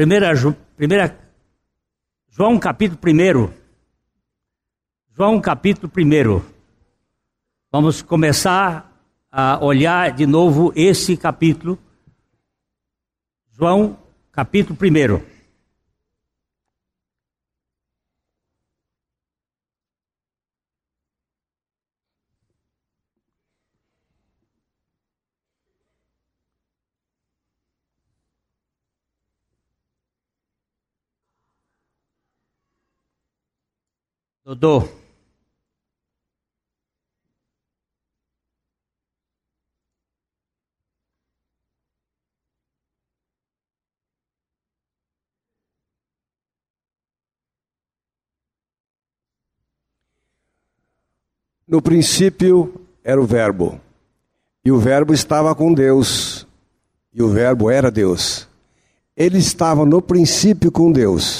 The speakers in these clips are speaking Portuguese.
Primeira, primeira, João capítulo 1. João capítulo 1. Vamos começar a olhar de novo esse capítulo. João capítulo 1. Dodô. No princípio era o Verbo, e o Verbo estava com Deus, e o Verbo era Deus. Ele estava no princípio com Deus.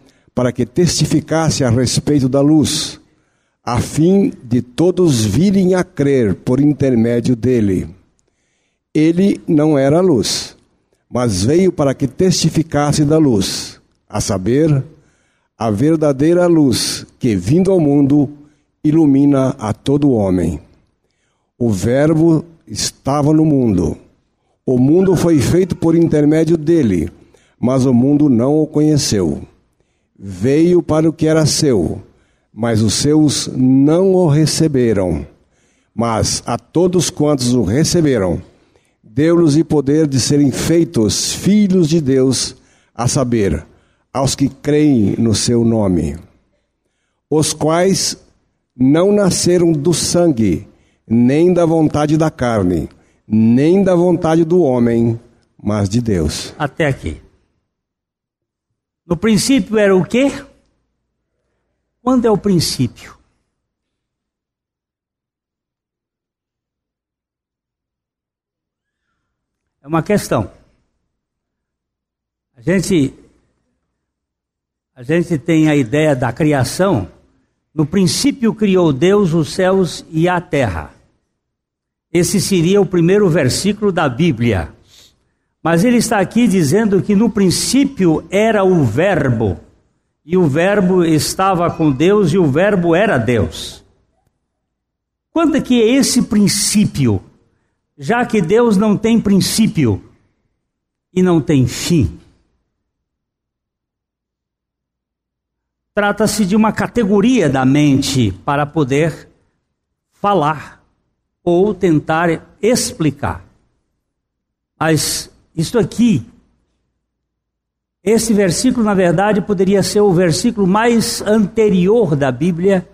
para que testificasse a respeito da luz, a fim de todos virem a crer por intermédio dele. Ele não era a luz, mas veio para que testificasse da luz, a saber, a verdadeira luz que, vindo ao mundo, ilumina a todo homem. O Verbo estava no mundo. O mundo foi feito por intermédio dele, mas o mundo não o conheceu. Veio para o que era seu, mas os seus não o receberam. Mas a todos quantos o receberam, deu-lhes o poder de serem feitos filhos de Deus, a saber, aos que creem no seu nome, os quais não nasceram do sangue, nem da vontade da carne, nem da vontade do homem, mas de Deus. Até aqui. No princípio era o quê? Quando é o princípio? É uma questão. A gente a gente tem a ideia da criação. No princípio criou Deus os céus e a terra. Esse seria o primeiro versículo da Bíblia. Mas ele está aqui dizendo que no princípio era o Verbo, e o Verbo estava com Deus e o Verbo era Deus. Quando é que é esse princípio? Já que Deus não tem princípio e não tem fim. Trata-se de uma categoria da mente para poder falar ou tentar explicar. Mas isto aqui, esse versículo, na verdade, poderia ser o versículo mais anterior da Bíblia,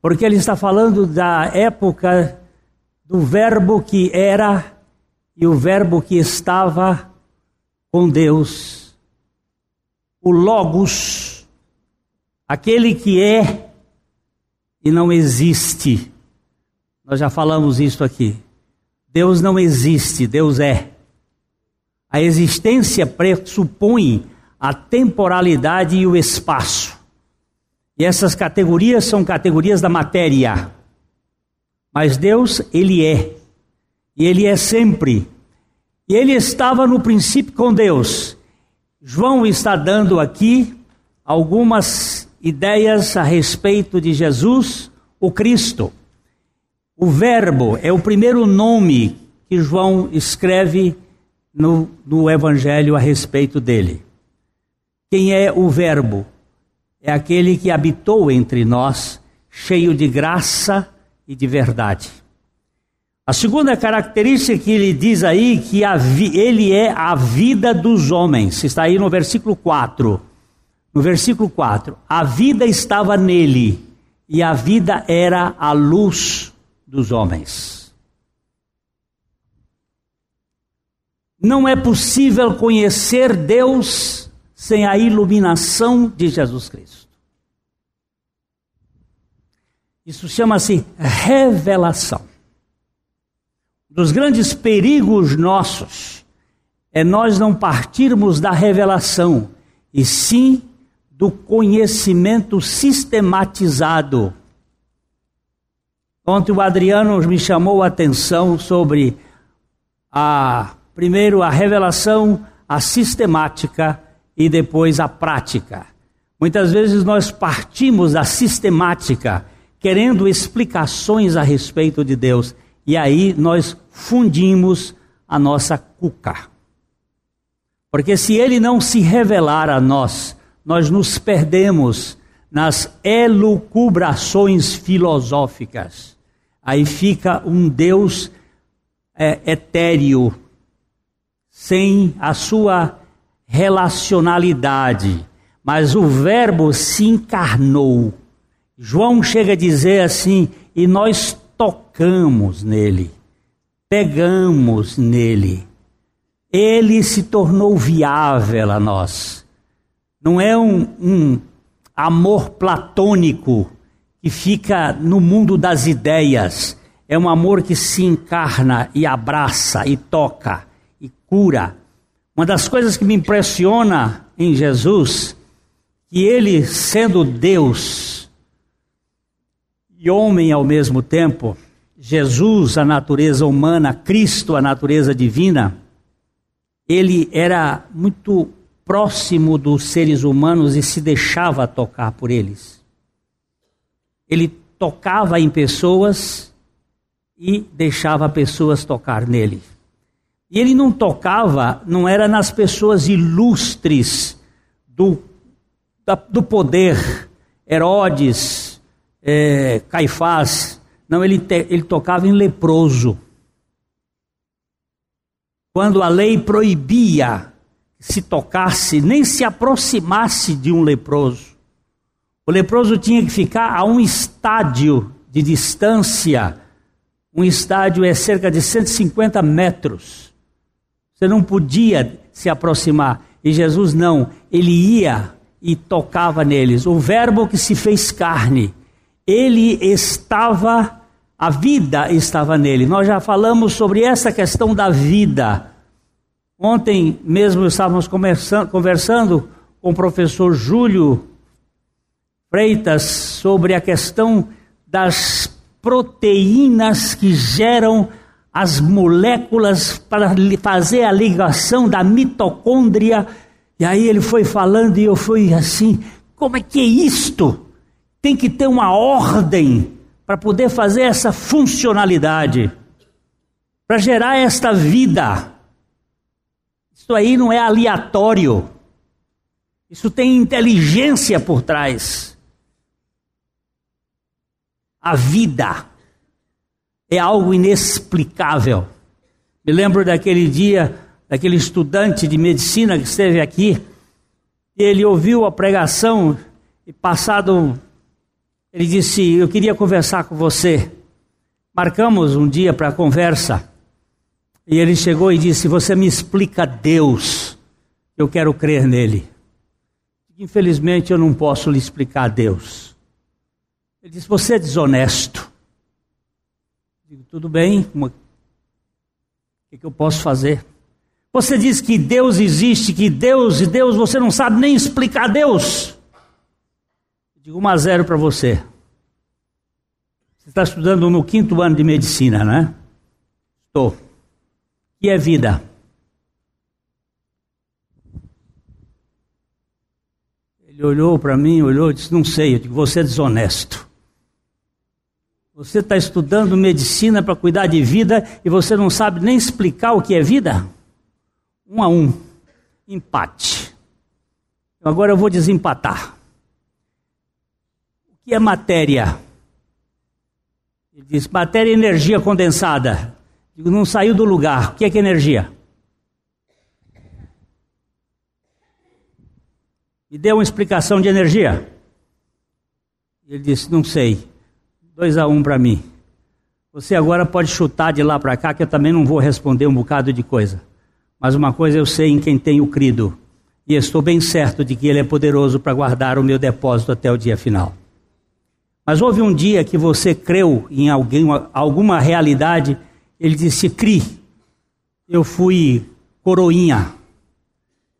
porque ele está falando da época do Verbo que era e o Verbo que estava com Deus. O Logos, aquele que é e não existe. Nós já falamos isso aqui. Deus não existe, Deus é. A existência pressupõe a temporalidade e o espaço. E essas categorias são categorias da matéria. Mas Deus, Ele é. E Ele é sempre. E Ele estava no princípio com Deus. João está dando aqui algumas ideias a respeito de Jesus, o Cristo. O Verbo é o primeiro nome que João escreve no, no Evangelho a respeito dele. Quem é o Verbo? É aquele que habitou entre nós, cheio de graça e de verdade. A segunda característica que ele diz aí que ele é a vida dos homens. Está aí no versículo 4. No versículo 4, a vida estava nele e a vida era a luz dos homens. Não é possível conhecer Deus sem a iluminação de Jesus Cristo. Isso chama-se revelação. Um dos grandes perigos nossos é nós não partirmos da revelação, e sim do conhecimento sistematizado. Ontem o Adriano me chamou a atenção sobre a primeiro a revelação, a sistemática e depois a prática. Muitas vezes nós partimos da sistemática querendo explicações a respeito de Deus. E aí nós fundimos a nossa cuca. Porque se ele não se revelar a nós, nós nos perdemos nas elucubrações filosóficas. Aí fica um Deus é, etéreo, sem a sua relacionalidade. Mas o Verbo se encarnou João chega a dizer assim: e nós tocamos nele, pegamos nele. Ele se tornou viável a nós. Não é um, um amor platônico que fica no mundo das ideias. É um amor que se encarna e abraça e toca cura. Uma das coisas que me impressiona em Jesus, que ele sendo Deus, e homem ao mesmo tempo, Jesus, a natureza humana, Cristo, a natureza divina, ele era muito próximo dos seres humanos e se deixava tocar por eles. Ele tocava em pessoas e deixava pessoas tocar nele. E ele não tocava, não era nas pessoas ilustres do, da, do poder, Herodes, é, Caifás, não, ele, te, ele tocava em leproso. Quando a lei proibia se tocasse, nem se aproximasse de um leproso. O leproso tinha que ficar a um estádio de distância. Um estádio é cerca de 150 metros. Você não podia se aproximar. E Jesus não, ele ia e tocava neles. O Verbo que se fez carne ele estava, a vida estava nele. Nós já falamos sobre essa questão da vida. Ontem mesmo estávamos conversando com o professor Júlio Freitas sobre a questão das proteínas que geram as moléculas para fazer a ligação da mitocôndria. E aí ele foi falando e eu fui assim: como é que é isto? tem que ter uma ordem para poder fazer essa funcionalidade, para gerar esta vida. Isso aí não é aleatório. Isso tem inteligência por trás. A vida é algo inexplicável. Me lembro daquele dia, daquele estudante de medicina que esteve aqui, ele ouviu a pregação e passado ele disse: Eu queria conversar com você. Marcamos um dia para conversa. E ele chegou e disse: Você me explica Deus. Eu quero crer nele. Infelizmente eu não posso lhe explicar Deus. Ele disse: Você é desonesto. Digo: Tudo bem, o que, que eu posso fazer? Você diz que Deus existe, que Deus e Deus, você não sabe nem explicar Deus. Digo 1 a 0 para você. Você está estudando no quinto ano de medicina, né? Estou. E é vida? Ele olhou para mim, olhou e disse: Não sei. Eu digo: Você é desonesto. Você está estudando medicina para cuidar de vida e você não sabe nem explicar o que é vida? Um a um. Empate. Agora eu vou desempatar que é matéria? Ele diz: matéria e energia condensada. Digo, não saiu do lugar. O que é que é energia? Me dê uma explicação de energia. Ele disse: Não sei. Dois a um para mim. Você agora pode chutar de lá para cá, que eu também não vou responder um bocado de coisa. Mas uma coisa eu sei em quem tenho crido: e estou bem certo de que Ele é poderoso para guardar o meu depósito até o dia final. Mas houve um dia que você creu em alguém, alguma realidade, ele disse: Cri, eu fui coroinha.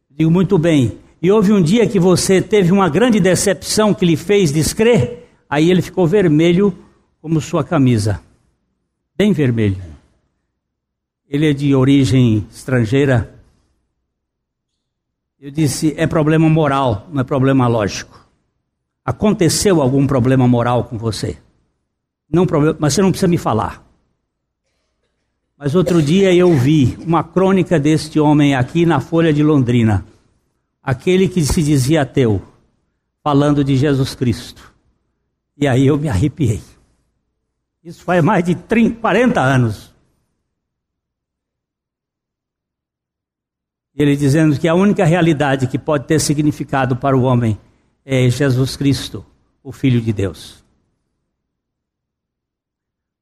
Digo muito bem. E houve um dia que você teve uma grande decepção que lhe fez descrer, aí ele ficou vermelho como sua camisa. Bem vermelho. Ele é de origem estrangeira. Eu disse: é problema moral, não é problema lógico. Aconteceu algum problema moral com você? Não problema, mas você não precisa me falar. Mas outro dia eu vi uma crônica deste homem aqui na Folha de Londrina. Aquele que se dizia ateu, falando de Jesus Cristo. E aí eu me arrepiei. Isso faz mais de 30, 40 anos. Ele dizendo que a única realidade que pode ter significado para o homem é Jesus Cristo, o Filho de Deus.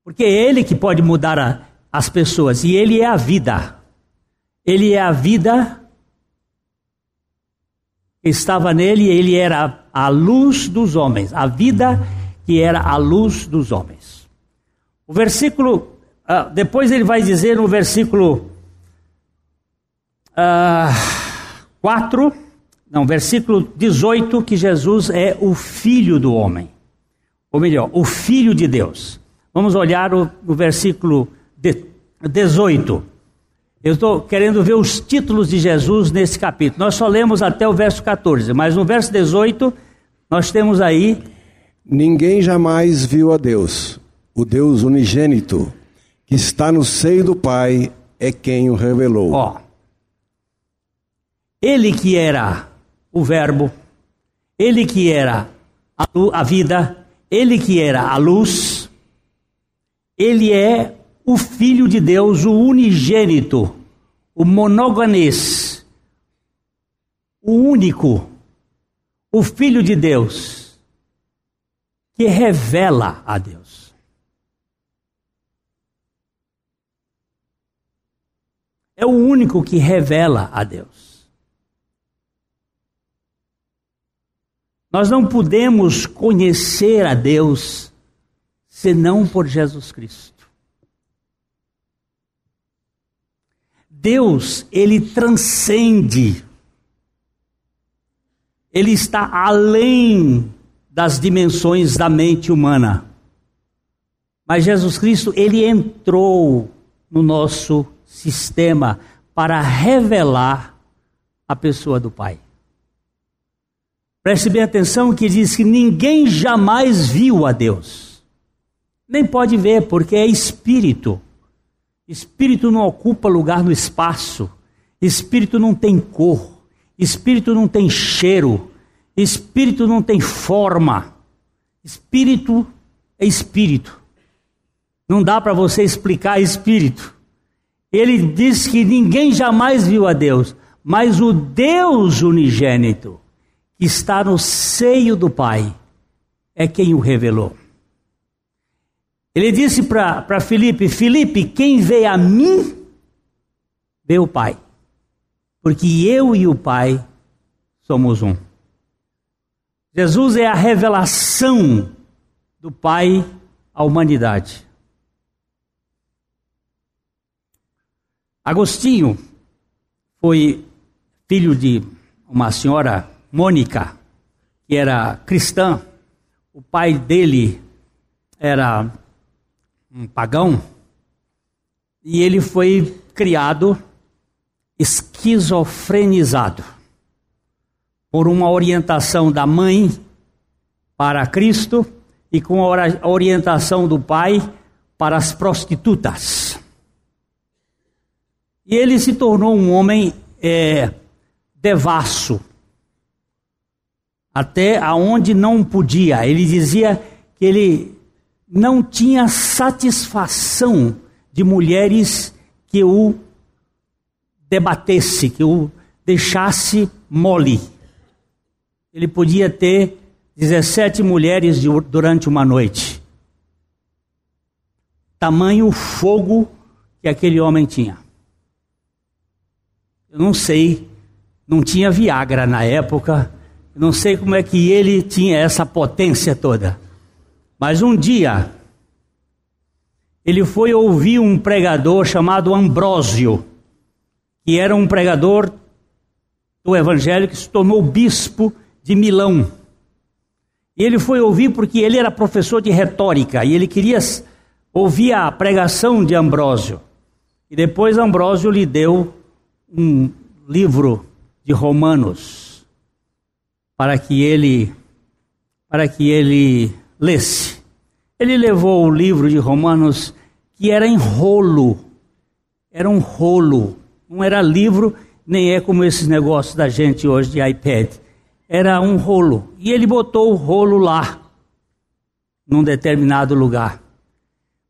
Porque é Ele que pode mudar a, as pessoas e Ele é a vida. Ele é a vida que estava nele, ele era a luz dos homens, a vida que era a luz dos homens. O versículo, uh, depois ele vai dizer no versículo ah, 4 não, versículo 18, que Jesus é o Filho do homem. Ou melhor, o Filho de Deus. Vamos olhar o, o versículo 18. Eu estou querendo ver os títulos de Jesus nesse capítulo. Nós só lemos até o verso 14, mas no verso 18 nós temos aí. Ninguém jamais viu a Deus, o Deus unigênito, que está no seio do Pai, é quem o revelou. Ó, ele que era o Verbo, ele que era a, a vida, ele que era a luz, ele é o Filho de Deus, o unigênito, o monoganês, o único, o Filho de Deus, que revela a Deus. É o único que revela a Deus. Nós não podemos conhecer a Deus senão por Jesus Cristo. Deus, ele transcende, ele está além das dimensões da mente humana. Mas Jesus Cristo, ele entrou no nosso sistema para revelar a pessoa do Pai. Preste bem atenção que diz que ninguém jamais viu a Deus. Nem pode ver, porque é espírito. Espírito não ocupa lugar no espaço. Espírito não tem cor. Espírito não tem cheiro. Espírito não tem forma. Espírito é espírito. Não dá para você explicar espírito. Ele diz que ninguém jamais viu a Deus, mas o Deus unigênito está no seio do Pai, é quem o revelou. Ele disse para Filipe: Filipe, quem vê a mim, vê o Pai, porque eu e o Pai somos um. Jesus é a revelação do Pai à humanidade. Agostinho foi filho de uma senhora Mônica, que era cristã, o pai dele era um pagão, e ele foi criado esquizofrenizado por uma orientação da mãe para Cristo e com a orientação do pai para as prostitutas. E ele se tornou um homem é, devasso, até aonde não podia. Ele dizia que ele não tinha satisfação de mulheres que o debatesse, que o deixasse mole. Ele podia ter 17 mulheres durante uma noite. Tamanho fogo que aquele homem tinha. Eu não sei Não tinha Viagra na época. Não sei como é que ele tinha essa potência toda. Mas um dia, ele foi ouvir um pregador chamado Ambrósio, que era um pregador do evangelho que se tornou bispo de Milão. E ele foi ouvir porque ele era professor de retórica e ele queria ouvir a pregação de Ambrósio. E depois Ambrósio lhe deu um livro de Romanos para que ele para que ele lesse. Ele levou o livro de Romanos que era em rolo. Era um rolo, não era livro, nem é como esses negócios da gente hoje de iPad. Era um rolo. E ele botou o rolo lá, num determinado lugar.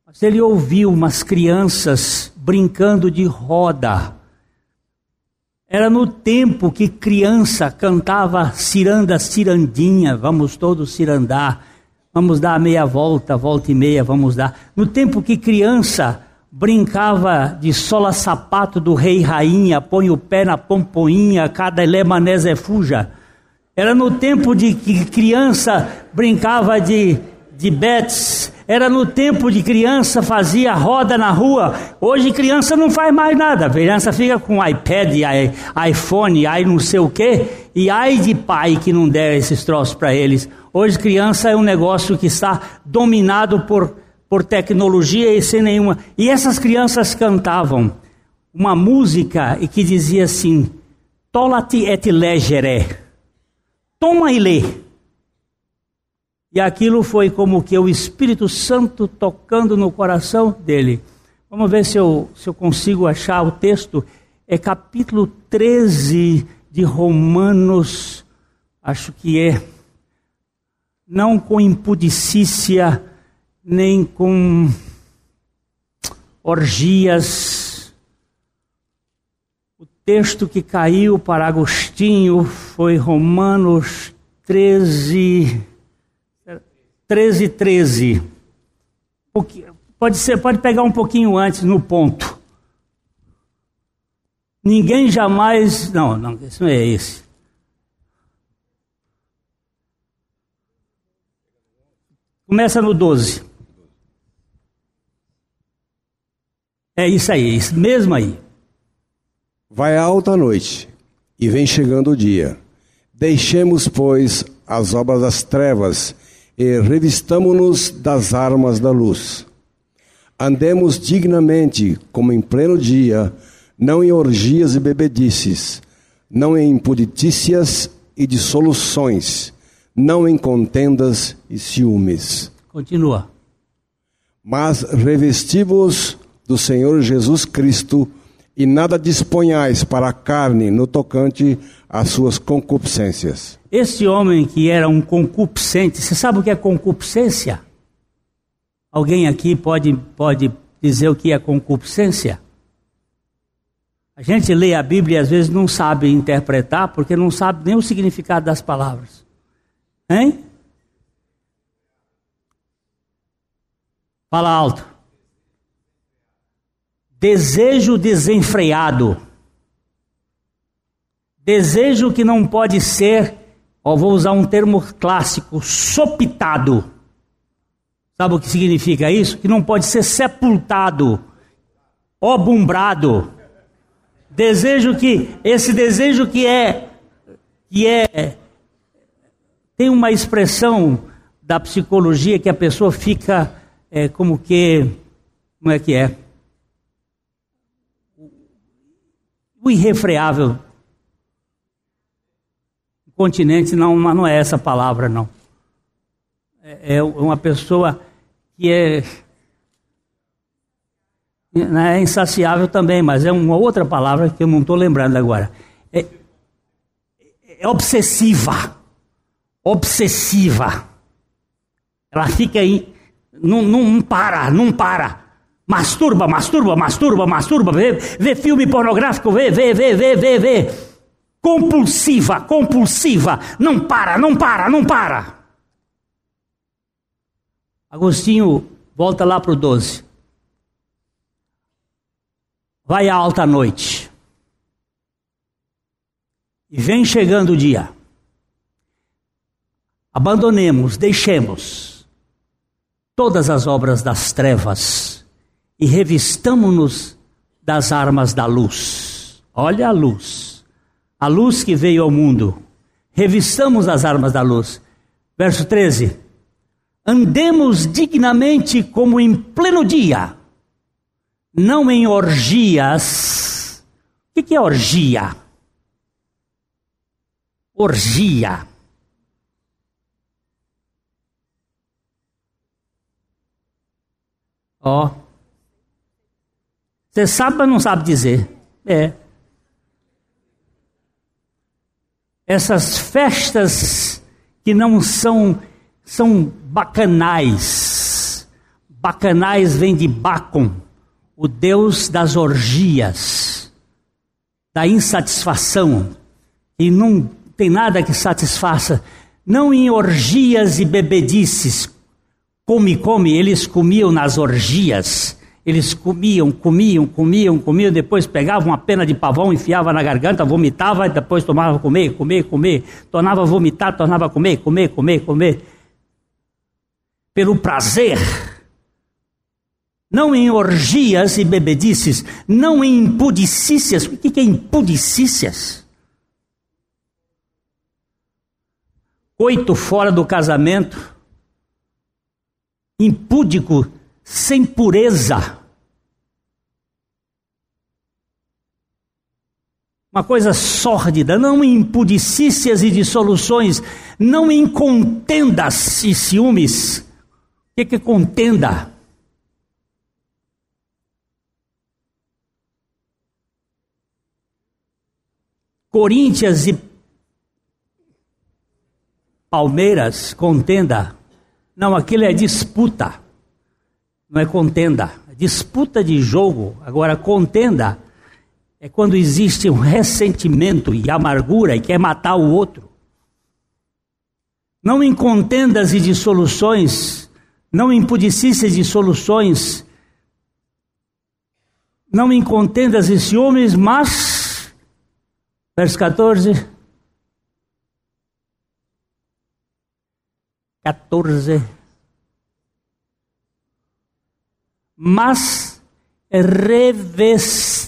Mas ele ouviu umas crianças brincando de roda. Era no tempo que criança cantava ciranda, cirandinha, vamos todos cirandar, vamos dar meia volta, volta e meia, vamos dar. No tempo que criança brincava de sola sapato do rei rainha, põe o pé na pompoinha, cada lemanésia é fuja. Era no tempo de que criança brincava de, de bets, era no tempo de criança fazia roda na rua. Hoje criança não faz mais nada. A criança fica com iPad, iPhone, aí não sei o quê. E ai de pai que não der esses troços para eles. Hoje criança é um negócio que está dominado por, por tecnologia e sem nenhuma. E essas crianças cantavam uma música e que dizia assim: Tolati et legere. Toma e lê. E aquilo foi como que o Espírito Santo tocando no coração dele. Vamos ver se eu, se eu consigo achar o texto. É capítulo 13 de Romanos, acho que é não com impudicícia, nem com orgias. O texto que caiu para Agostinho foi Romanos 13, 13, 13. Pode, ser, pode pegar um pouquinho antes no ponto. Ninguém jamais. Não, não, isso não é esse. Começa no 12. É isso aí, isso mesmo aí. Vai alta a noite e vem chegando o dia. Deixemos, pois, as obras das trevas e revistamo-nos das armas da luz. Andemos dignamente, como em pleno dia, não em orgias e bebedices, não em impuditícias e dissoluções, não em contendas e ciúmes. Continua. Mas revestivos do Senhor Jesus Cristo e nada disponhais para a carne no tocante às suas concupiscências. Esse homem que era um concupiscente, você sabe o que é concupiscência? Alguém aqui pode, pode dizer o que é concupiscência? A gente lê a Bíblia e às vezes não sabe interpretar porque não sabe nem o significado das palavras. Hein? Fala alto. Desejo desenfreado. Desejo que não pode ser, vou usar um termo clássico, sopitado. Sabe o que significa isso? Que não pode ser sepultado, obumbrado. Desejo que, esse desejo que é, que é tem uma expressão da psicologia que a pessoa fica é, como que. Como é que é? O irrefreável. Continente não, não é essa palavra, não. É, é uma pessoa que é. É insaciável também, mas é uma outra palavra que eu não estou lembrando agora. É, é obsessiva obsessiva. Ela fica aí, não, não para, não para. Masturba, masturba, masturba, masturba, vê, vê filme pornográfico, vê, vê, vê, vê, vê, vê. Compulsiva, compulsiva, não para, não para, não para. Agostinho, volta lá para o 12. Vai à alta noite E vem chegando o dia. Abandonemos, deixemos todas as obras das trevas e revistamos-nos das armas da luz. Olha a luz, a luz que veio ao mundo. Revistamos as armas da luz. Verso 13: Andemos dignamente como em pleno dia, não em orgias. O que é orgia? Orgia. Ó. Você sabe, mas não sabe dizer. É. Essas festas que não são são bacanais. Bacanais vem de Bacon, o deus das orgias, da insatisfação, e não tem nada que satisfaça, não em orgias e bebedices, come, come, eles comiam nas orgias, eles comiam, comiam, comiam, comiam, depois pegavam uma pena de pavão, enfiava na garganta, vomitava, depois tomava comer, comer, comer, tornava vomitar, tornava comer, comer, comer, comer. Pelo prazer, não em orgias e bebedices, não em impudicícias. O que é impudicícias? Coito fora do casamento, impúdico sem pureza. Uma coisa sórdida, não em impudicícias e dissoluções, não em contendas e ciúmes. O que, que é contenda? Corinthians e Palmeiras, contenda. Não, aquilo é disputa não é contenda. Disputa de jogo, agora contenda é quando existe um ressentimento e amargura e quer matar o outro. Não em contendas e dissoluções, não em pudicícias e soluções, não em contendas e ciúmes, mas, verso 14, 14, mas revestivos,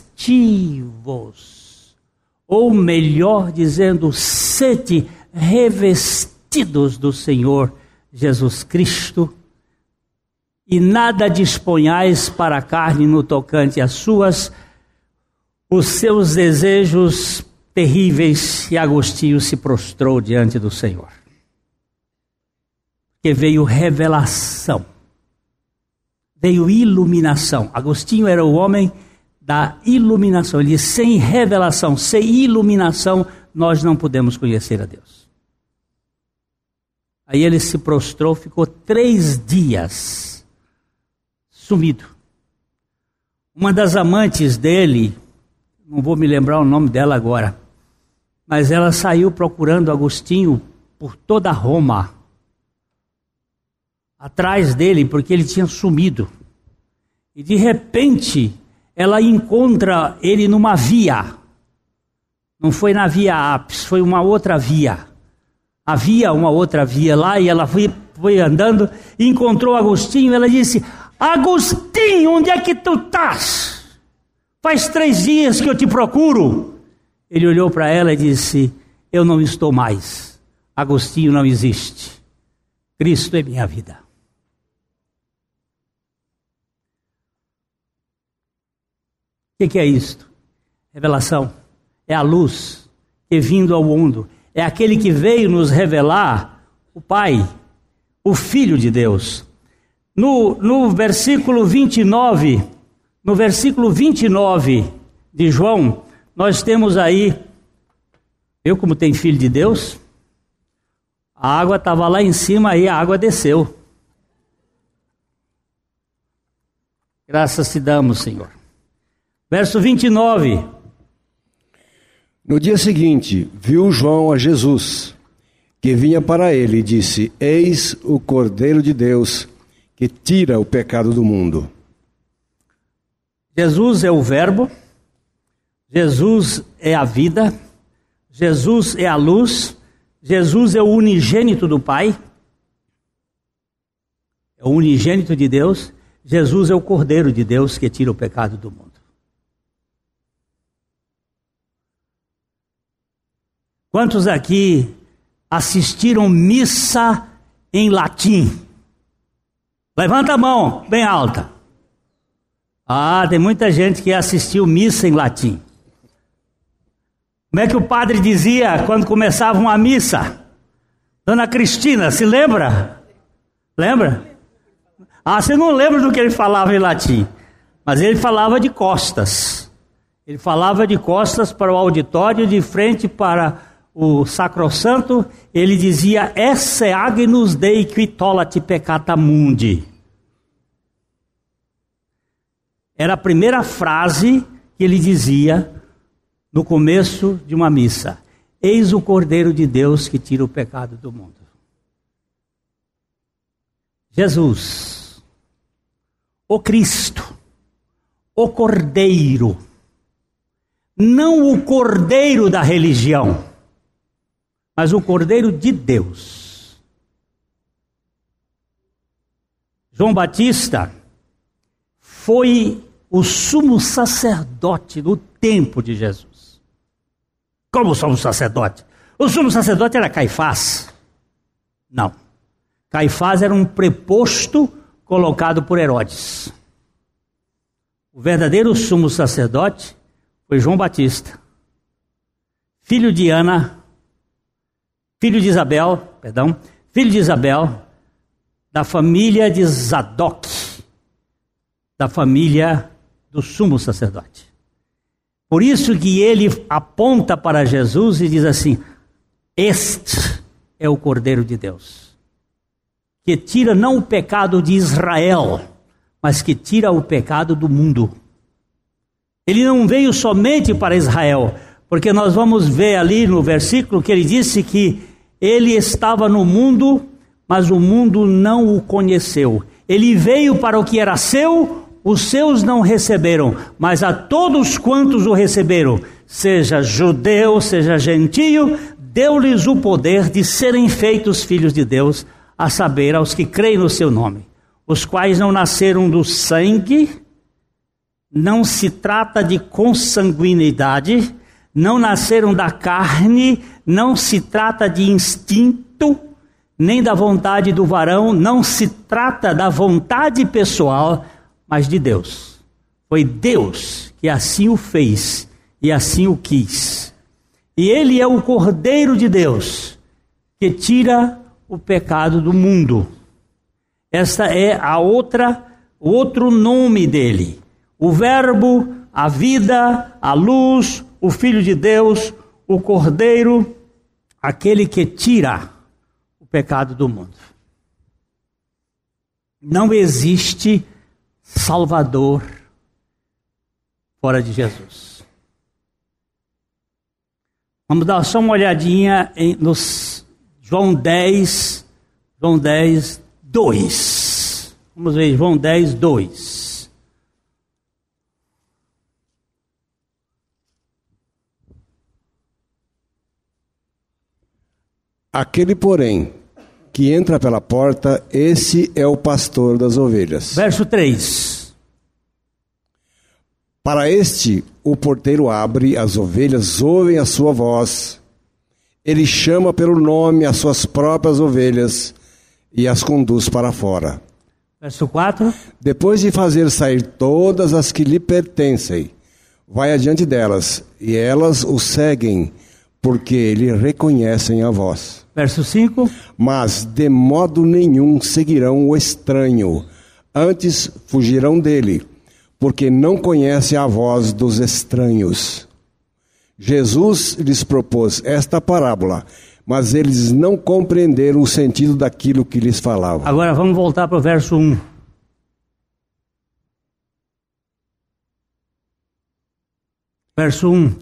ou melhor dizendo, sede revestidos do Senhor Jesus Cristo, e nada disponhais para a carne no tocante às suas, os seus desejos terríveis, e Agostinho se prostrou diante do Senhor. Que veio revelação veio iluminação. Agostinho era o homem da iluminação. Ele disse: sem revelação, sem iluminação, nós não podemos conhecer a Deus. Aí ele se prostrou, ficou três dias sumido. Uma das amantes dele, não vou me lembrar o nome dela agora, mas ela saiu procurando Agostinho por toda Roma atrás dele porque ele tinha sumido. E de repente, ela encontra ele numa via. Não foi na via Apis, foi uma outra via. Havia uma outra via lá e ela foi, foi andando e encontrou Agostinho. Ela disse: Agostinho, onde é que tu estás? Faz três dias que eu te procuro. Ele olhou para ela e disse: Eu não estou mais. Agostinho não existe. Cristo é minha vida. O que, que é isto? Revelação. É a luz que vindo ao mundo. É aquele que veio nos revelar o Pai, o Filho de Deus. No, no versículo 29, no versículo 29 de João, nós temos aí, eu como tenho filho de Deus, a água estava lá em cima, aí a água desceu. Graças te damos, Senhor. Verso 29. No dia seguinte, viu João a Jesus, que vinha para ele, e disse: Eis o Cordeiro de Deus, que tira o pecado do mundo. Jesus é o Verbo, Jesus é a vida, Jesus é a luz, Jesus é o unigênito do Pai, é o unigênito de Deus, Jesus é o Cordeiro de Deus que tira o pecado do mundo. Quantos aqui assistiram missa em latim? Levanta a mão, bem alta. Ah, tem muita gente que assistiu missa em latim. Como é que o padre dizia quando começava uma missa? Dona Cristina, se lembra? Lembra? Ah, você não lembra do que ele falava em latim, mas ele falava de costas. Ele falava de costas para o auditório, de frente para o sacrosanto. Ele dizia: Esse agnus dei quitolat peccata mundi. Era a primeira frase que ele dizia no começo de uma missa: Eis o Cordeiro de Deus que tira o pecado do mundo. Jesus, o Cristo, o Cordeiro, não o Cordeiro da religião, mas o Cordeiro de Deus. João Batista foi o sumo sacerdote do tempo de Jesus. Como somos sacerdote? O sumo sacerdote era Caifás? Não. Caifás era um preposto colocado por Herodes. O verdadeiro sumo sacerdote foi João Batista, filho de Ana, filho de Isabel, perdão, filho de Isabel, da família de Zadok, da família do sumo sacerdote. Por isso que ele aponta para Jesus e diz assim: Este é o Cordeiro de Deus, que tira não o pecado de Israel, mas que tira o pecado do mundo. Ele não veio somente para Israel, porque nós vamos ver ali no versículo que ele disse que ele estava no mundo, mas o mundo não o conheceu. Ele veio para o que era seu, os seus não receberam, mas a todos quantos o receberam, seja judeu, seja gentio, deu-lhes o poder de serem feitos filhos de Deus, a saber, aos que creem no seu nome, os quais não nasceram do sangue, não se trata de consanguinidade, não nasceram da carne, não se trata de instinto, nem da vontade do varão, não se trata da vontade pessoal, mas de Deus. Foi Deus que assim o fez e assim o quis. E ele é o Cordeiro de Deus que tira o pecado do mundo. Esta é a outra outro nome dele. O verbo, a vida, a luz, o filho de Deus, o Cordeiro, aquele que tira o pecado do mundo. Não existe Salvador fora de Jesus. Vamos dar só uma olhadinha em, nos João 10, João 10, 2. Vamos ver João 10, 2. Aquele, porém, que entra pela porta, esse é o pastor das ovelhas. Verso 3. Para este, o porteiro abre, as ovelhas ouvem a sua voz. Ele chama pelo nome as suas próprias ovelhas e as conduz para fora. Verso 4. Depois de fazer sair todas as que lhe pertencem, vai adiante delas, e elas o seguem, porque lhe reconhecem a voz. Verso 5: Mas de modo nenhum seguirão o estranho, antes fugirão dele, porque não conhece a voz dos estranhos. Jesus lhes propôs esta parábola, mas eles não compreenderam o sentido daquilo que lhes falava. Agora vamos voltar para o verso 1. Verso 1.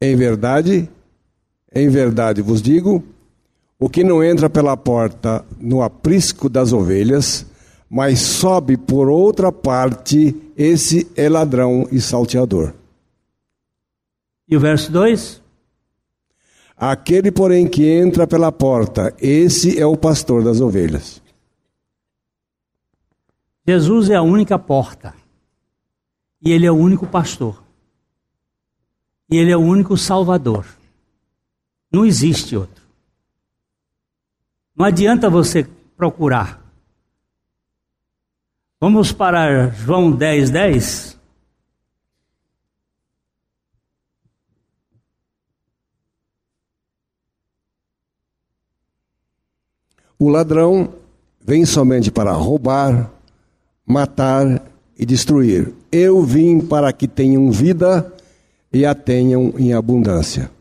Em verdade, em verdade vos digo: o que não entra pela porta no aprisco das ovelhas, mas sobe por outra parte, esse é ladrão e salteador. E o verso 2? Aquele, porém, que entra pela porta, esse é o pastor das ovelhas. Jesus é a única porta. E ele é o único pastor. E ele é o único salvador. Não existe outro. Não adianta você procurar. Vamos para João 10, 10. O ladrão vem somente para roubar, matar e destruir. Eu vim para que tenham vida e a tenham em abundância.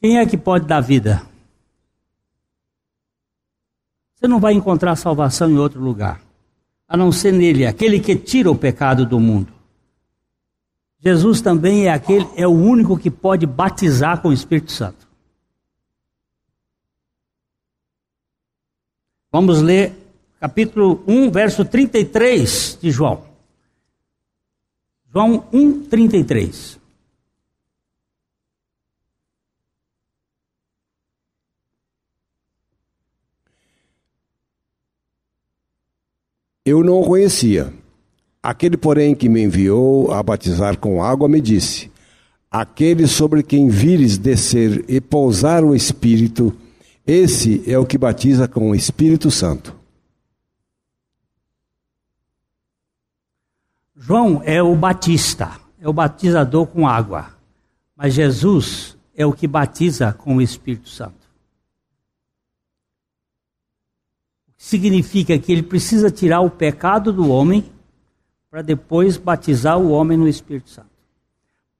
Quem é que pode dar vida? Você não vai encontrar salvação em outro lugar, a não ser nele, aquele que tira o pecado do mundo. Jesus também é aquele, é o único que pode batizar com o Espírito Santo. Vamos ler capítulo 1, verso 33 de João. João 1, 33. Eu não o conhecia. Aquele, porém, que me enviou a batizar com água, me disse: Aquele sobre quem vires descer e pousar o Espírito, esse é o que batiza com o Espírito Santo. João é o batista, é o batizador com água. Mas Jesus é o que batiza com o Espírito Santo. Significa que ele precisa tirar o pecado do homem para depois batizar o homem no Espírito Santo.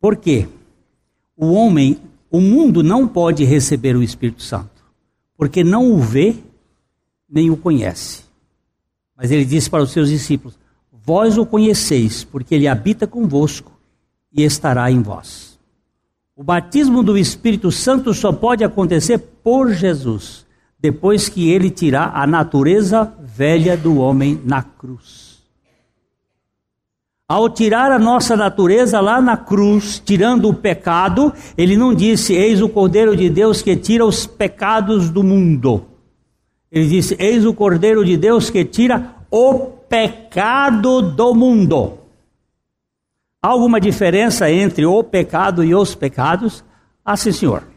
Por quê? O homem, o mundo não pode receber o Espírito Santo porque não o vê nem o conhece. Mas ele disse para os seus discípulos: Vós o conheceis, porque ele habita convosco e estará em vós. O batismo do Espírito Santo só pode acontecer por Jesus, depois que ele tirar a natureza velha do homem na cruz. Ao tirar a nossa natureza lá na cruz, tirando o pecado, ele não disse: Eis o Cordeiro de Deus que tira os pecados do mundo. Ele disse: Eis o Cordeiro de Deus que tira o pecado do mundo. Há alguma diferença entre o pecado e os pecados? Ah, sim, senhor.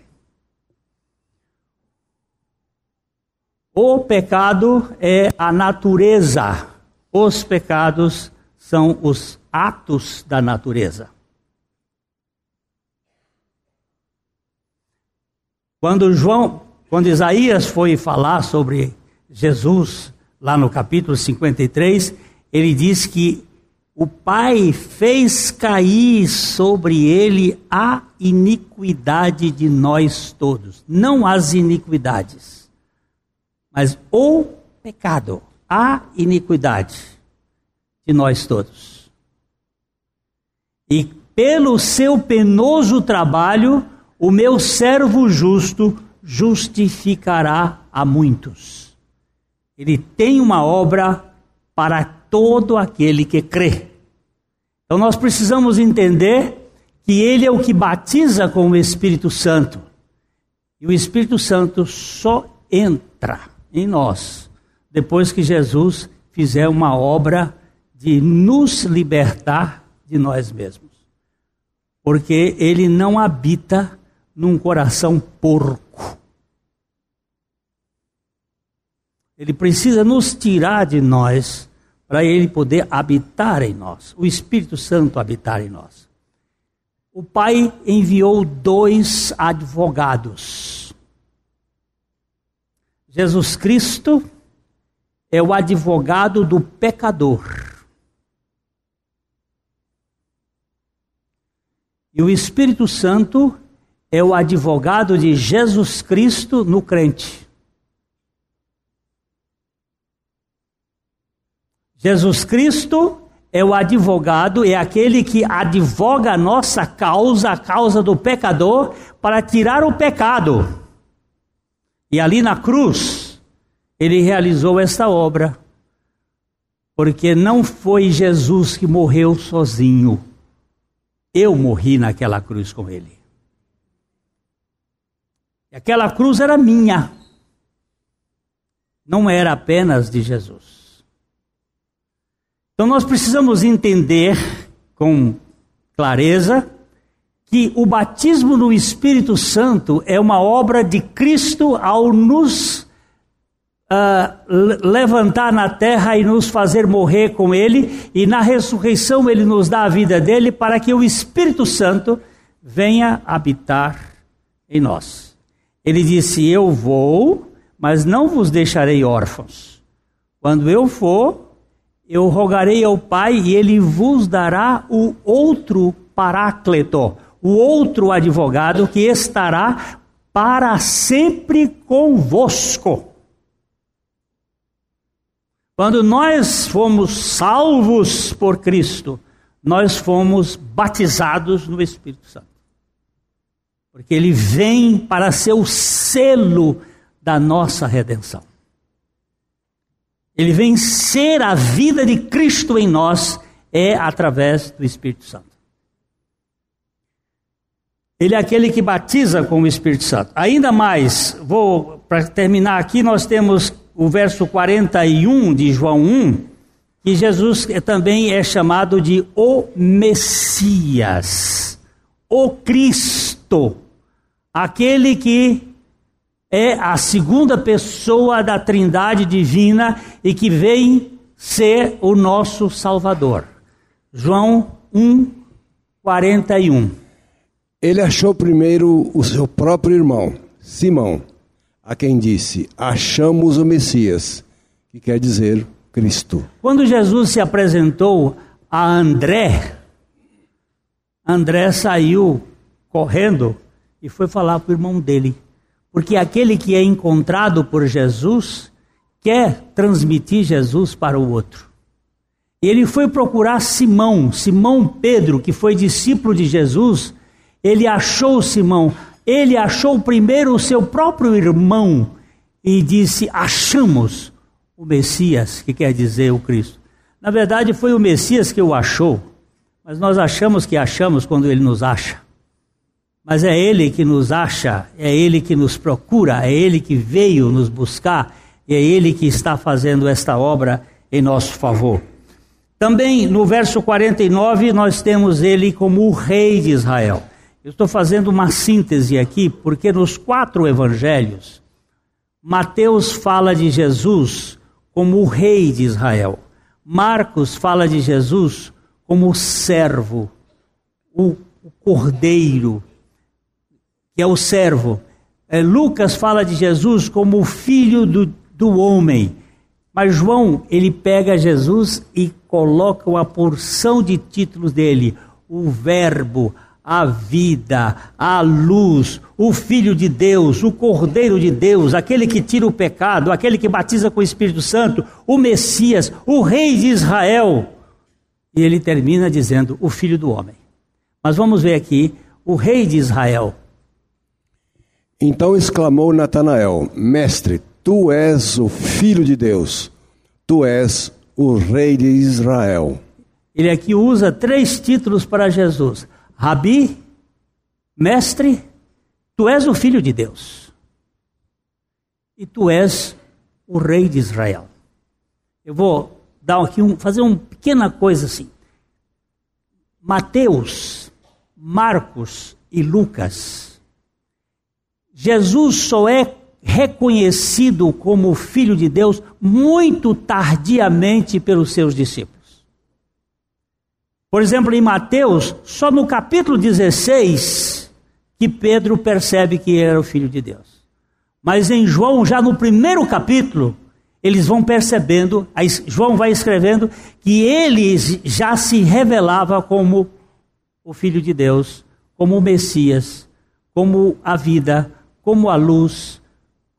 O pecado é a natureza, os pecados são os atos da natureza. Quando João, quando Isaías foi falar sobre Jesus, lá no capítulo 53, ele diz que o Pai fez cair sobre ele a iniquidade de nós todos. Não as iniquidades, mas o pecado, a iniquidade de nós todos e pelo seu penoso trabalho, o meu servo justo justificará a muitos. Ele tem uma obra para todo aquele que crê. Então nós precisamos entender que ele é o que batiza com o Espírito Santo. E o Espírito Santo só entra em nós depois que Jesus fizer uma obra de nos libertar de nós mesmos. Porque ele não habita num coração porco. Ele precisa nos tirar de nós para ele poder habitar em nós, o Espírito Santo habitar em nós. O Pai enviou dois advogados. Jesus Cristo é o advogado do pecador. E o Espírito Santo é o advogado de Jesus Cristo no crente. Jesus Cristo é o advogado, é aquele que advoga a nossa causa, a causa do pecador, para tirar o pecado. E ali na cruz, ele realizou esta obra, porque não foi Jesus que morreu sozinho Eu morri naquela cruz com ele. E aquela cruz era minha. Não era apenas de Jesus. Então nós precisamos entender com clareza que o batismo no Espírito Santo é uma obra de Cristo ao nos uh, levantar na terra e nos fazer morrer com Ele, e na ressurreição Ele nos dá a vida dele para que o Espírito Santo venha habitar em nós. Ele disse: Eu vou, mas não vos deixarei órfãos. Quando eu for, eu rogarei ao Pai e ele vos dará o outro paráclito, o outro advogado que estará para sempre convosco. Quando nós fomos salvos por Cristo, nós fomos batizados no Espírito Santo. Porque ele vem para ser o selo da nossa redenção. Ele vem ser a vida de Cristo em nós, é através do Espírito Santo. Ele é aquele que batiza com o Espírito Santo. Ainda mais, vou para terminar aqui, nós temos o verso 41 de João 1, que Jesus também é chamado de o Messias, o Cristo, aquele que é a segunda pessoa da Trindade divina e que vem ser o nosso Salvador. João 1, 41. Ele achou primeiro o seu próprio irmão, Simão a quem disse: Achamos o Messias, que quer dizer Cristo. Quando Jesus se apresentou a André, André saiu correndo e foi falar para o irmão dele. Porque aquele que é encontrado por Jesus quer transmitir Jesus para o outro. Ele foi procurar Simão, Simão Pedro, que foi discípulo de Jesus. Ele achou Simão, ele achou primeiro o seu próprio irmão e disse: Achamos o Messias, que quer dizer o Cristo. Na verdade, foi o Messias que o achou, mas nós achamos que achamos quando ele nos acha. Mas é ele que nos acha, é ele que nos procura, é ele que veio nos buscar, e é ele que está fazendo esta obra em nosso favor. Também no verso 49, nós temos ele como o rei de Israel. Eu estou fazendo uma síntese aqui, porque nos quatro evangelhos, Mateus fala de Jesus como o rei de Israel. Marcos fala de Jesus como o servo, o, cordeiro, que é o servo. É, Lucas fala de Jesus como o filho do, do homem. Mas João, ele pega Jesus e coloca uma porção de títulos dele: o Verbo, a vida, a luz, o Filho de Deus, o Cordeiro de Deus, aquele que tira o pecado, aquele que batiza com o Espírito Santo, o Messias, o Rei de Israel. E ele termina dizendo: o Filho do Homem. Mas vamos ver aqui o Rei de Israel. Então exclamou Natanael: Mestre, tu és o Filho de Deus, tu és o Rei de Israel. Ele aqui usa três títulos para Jesus Rabi, mestre, tu és o filho de Deus. E tu és o rei de Israel. Eu vou dar aqui um, fazer uma pequena coisa assim. Mateus, Marcos e Lucas. Jesus só é reconhecido como filho de Deus muito tardiamente pelos seus discípulos. Por exemplo, em Mateus, só no capítulo 16 que Pedro percebe que era o filho de Deus. Mas em João, já no primeiro capítulo, eles vão percebendo, João vai escrevendo que ele já se revelava como o filho de Deus, como o Messias, como a vida, como a luz,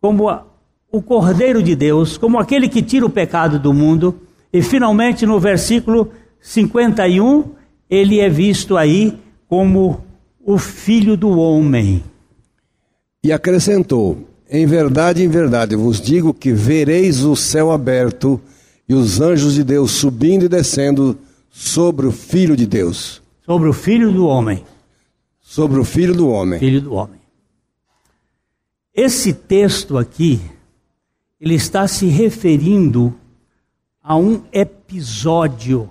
como a, o Cordeiro de Deus, como aquele que tira o pecado do mundo. E finalmente no versículo 51, ele é visto aí como o filho do homem. E acrescentou: Em verdade, em verdade vos digo que vereis o céu aberto e os anjos de Deus subindo e descendo sobre o filho de Deus. Sobre o filho do homem. Sobre o filho do homem. Filho do homem. Esse texto aqui, ele está se referindo a um episódio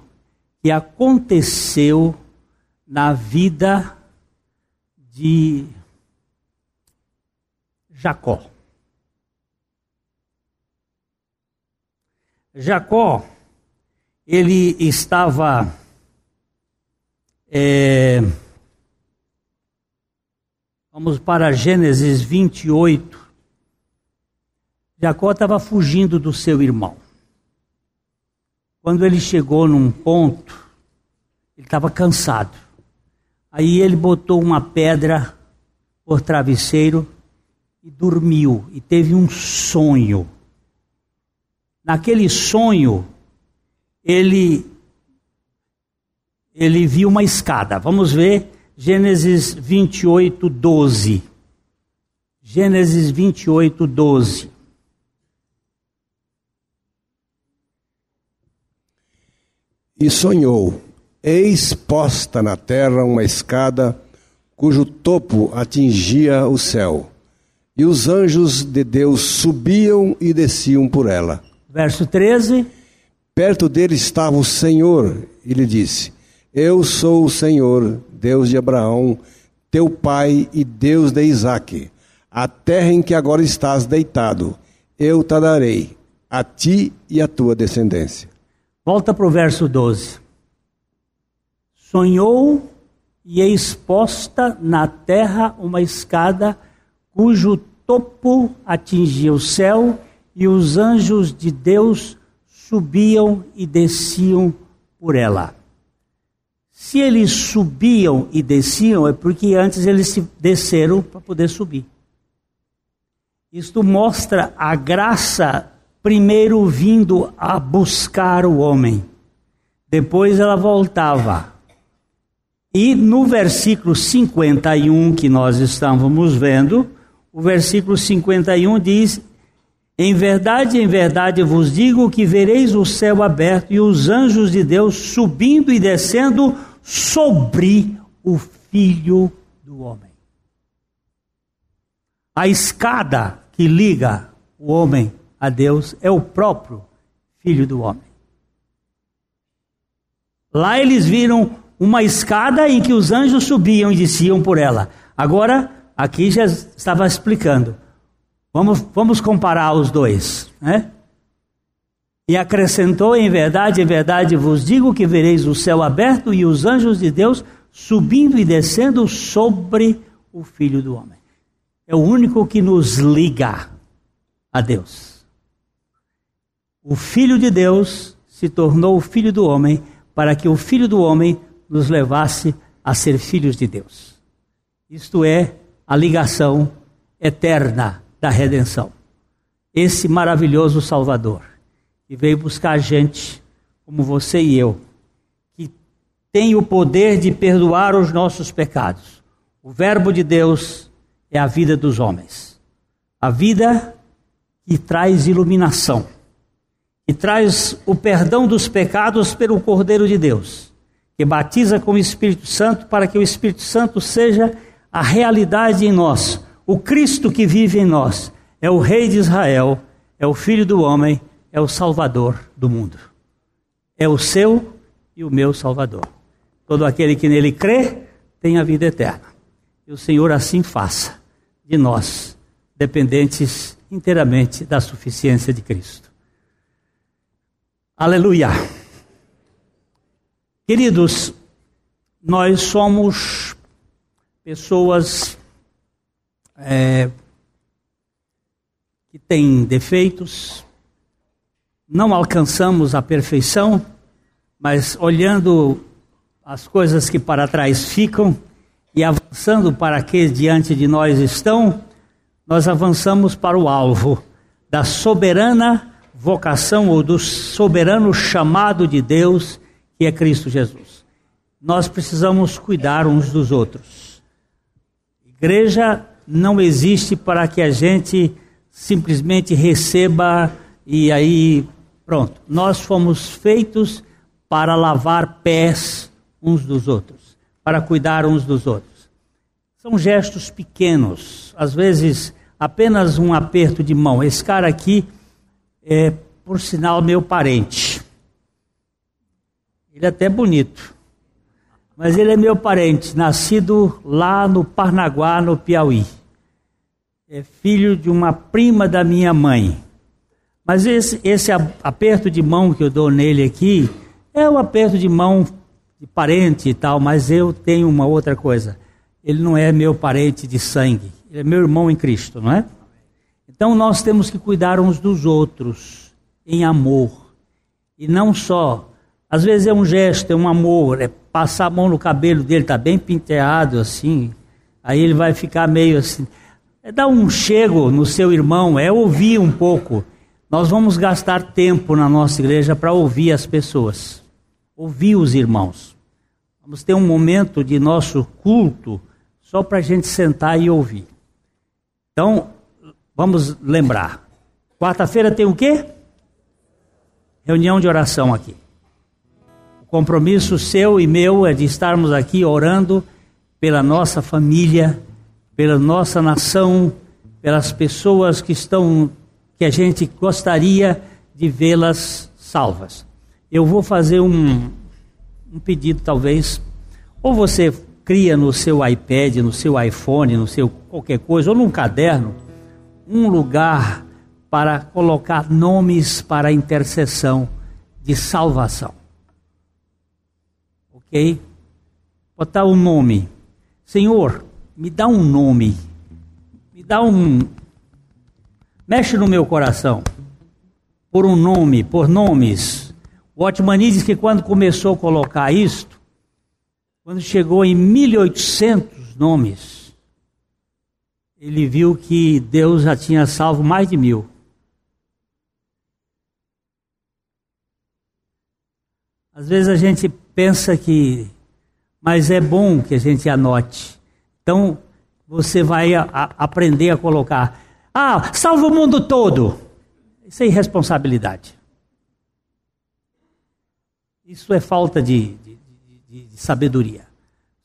que aconteceu na vida de Jacó. Jacó, ele estava é, vamos para Gênesis 28. Jacó estava fugindo do seu irmão. Quando ele chegou num ponto, ele estava cansado. Aí ele botou uma pedra por travesseiro e dormiu e teve um sonho. Naquele sonho, ele ele viu uma escada. Vamos ver Gênesis 28, 12. Gênesis 28, 12. E sonhou, eis posta na terra uma escada cujo topo atingia o céu, e os anjos de Deus subiam e desciam por ela. Verso 13. Perto dele estava o Senhor e lhe disse: Eu sou o Senhor, Deus de Abraão, teu pai e Deus de Isaque. A terra em que agora estás deitado, eu te darei, a ti e a tua descendência. Volta para o verso 12. Sonhou e exposta na terra uma escada cujo topo atingia o céu e os anjos de Deus subiam e desciam por ela. Se eles subiam e desciam, é porque antes eles desceram para poder subir. Isto mostra a graça primeiro vindo a buscar o homem, depois ela voltava. E no versículo 51 que nós estávamos vendo, o versículo 51 diz: Em verdade, em verdade vos digo que vereis o céu aberto e os anjos de Deus subindo e descendo sobre o filho do homem. A escada que liga o homem a Deus é o próprio Filho do Homem. Lá eles viram uma escada em que os anjos subiam e desciam por ela. Agora, aqui já estava explicando. Vamos, vamos comparar os dois. Né? E acrescentou: Em verdade, em verdade vos digo que vereis o céu aberto e os anjos de Deus subindo e descendo sobre o Filho do Homem. É o único que nos liga a Deus o Filho de Deus se tornou o Filho do homem para que o Filho do homem nos levasse a ser filhos de Deus. Isto é a ligação eterna da redenção. Esse maravilhoso Salvador que veio buscar gente como você e eu, que tem o poder de perdoar os nossos pecados. O Verbo de Deus é a vida dos homens, a vida que traz iluminação e traz o perdão dos pecados pelo Cordeiro de Deus, que batiza com o Espírito Santo para que o Espírito Santo seja a realidade em nós. O Cristo que vive em nós é o Rei de Israel, é o Filho do homem, é o Salvador do mundo. É o seu e o meu Salvador. Todo aquele que nele crê tem a vida eterna. E o Senhor assim faça de nós, dependentes inteiramente da suficiência de Cristo. Aleluia. Queridos, nós somos pessoas é, que têm defeitos, não alcançamos a perfeição, mas olhando as coisas que para trás ficam e avançando para que diante de nós estão, nós avançamos para o alvo da soberana vocação ou do soberano chamado de Deus, que é Cristo Jesus. Nós precisamos cuidar uns dos outros. Igreja não existe para que a gente simplesmente receba e aí pronto. Nós fomos feitos para lavar pés uns dos outros, para cuidar uns dos outros. São gestos pequenos, às vezes apenas um aperto de mão. Esse cara aqui é, por sinal, meu parente. Ele é até bonito, mas ele é meu parente, nascido lá no Parnaguá, no Piauí. É filho de uma prima da minha mãe. Mas esse, esse aperto de mão que eu dou nele aqui é um aperto de mão de parente e tal, mas eu tenho uma outra coisa. Ele não é meu parente de sangue, ele é meu irmão em Cristo, não é? Então nós temos que cuidar uns dos outros em amor. E não só, às vezes é um gesto, é um amor, é passar a mão no cabelo dele, está bem penteado assim, aí ele vai ficar meio assim. É dar um chego no seu irmão, é ouvir um pouco. Nós vamos gastar tempo na nossa igreja para ouvir as pessoas, ouvir os irmãos. Vamos ter um momento de nosso culto só para a gente sentar e ouvir. Então, vamos lembrar. Quarta-feira tem o quê? Reunião de oração aqui. O compromisso seu e meu é de estarmos aqui orando pela nossa família, pela nossa nação, pelas pessoas que estão que a gente gostaria de vê-las salvas. Eu vou fazer um, um pedido, talvez, ou você cria no seu iPad, no seu iPhone, no seu qualquer coisa, ou num caderno, um lugar para colocar nomes para intercessão de salvação. Ok? Botar um nome. Senhor, me dá um nome. Me dá um, Mexe no meu coração. Por um nome, por nomes. O Otmani diz que quando começou a colocar isto, quando chegou em 1800 nomes, ele viu que Deus já tinha salvo mais de mil. Às vezes a gente pensa que, mas é bom que a gente anote. Então, você vai a, a aprender a colocar ah, salva o mundo todo. Isso é irresponsabilidade. Isso é falta de, de, de, de, sabedoria.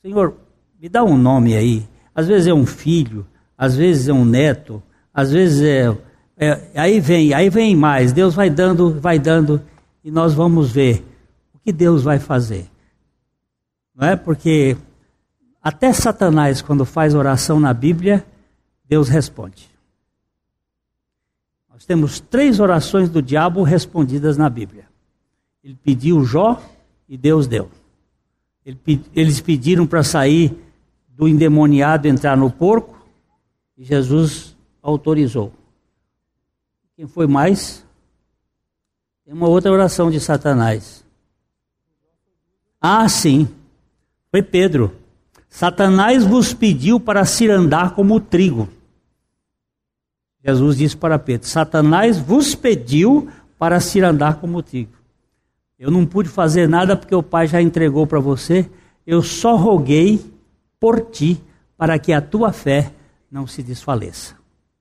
Senhor, me dá um nome aí. Às vezes é um filho, às vezes é um neto, às vezes é, é, aí vem, aí vem mais. Deus vai dando, vai dando e nós vamos ver o que Deus vai fazer. Não é? Porque até Satanás quando faz oração na Bíblia, Deus responde. Nós temos três orações do diabo respondidas na Bíblia. Ele pediu Jó e Deus deu. Eles pediram para sair do endemoniado entrar no porco Jesus autorizou. Quem foi mais? Tem uma outra oração de Satanás. Ah, sim. Foi Pedro. Satanás vos pediu para se andar como trigo. Jesus disse para Pedro: Satanás vos pediu para se andar como trigo. Eu não pude fazer nada porque o Pai já entregou para você. Eu só roguei por ti para que a tua fé não se desfaleça.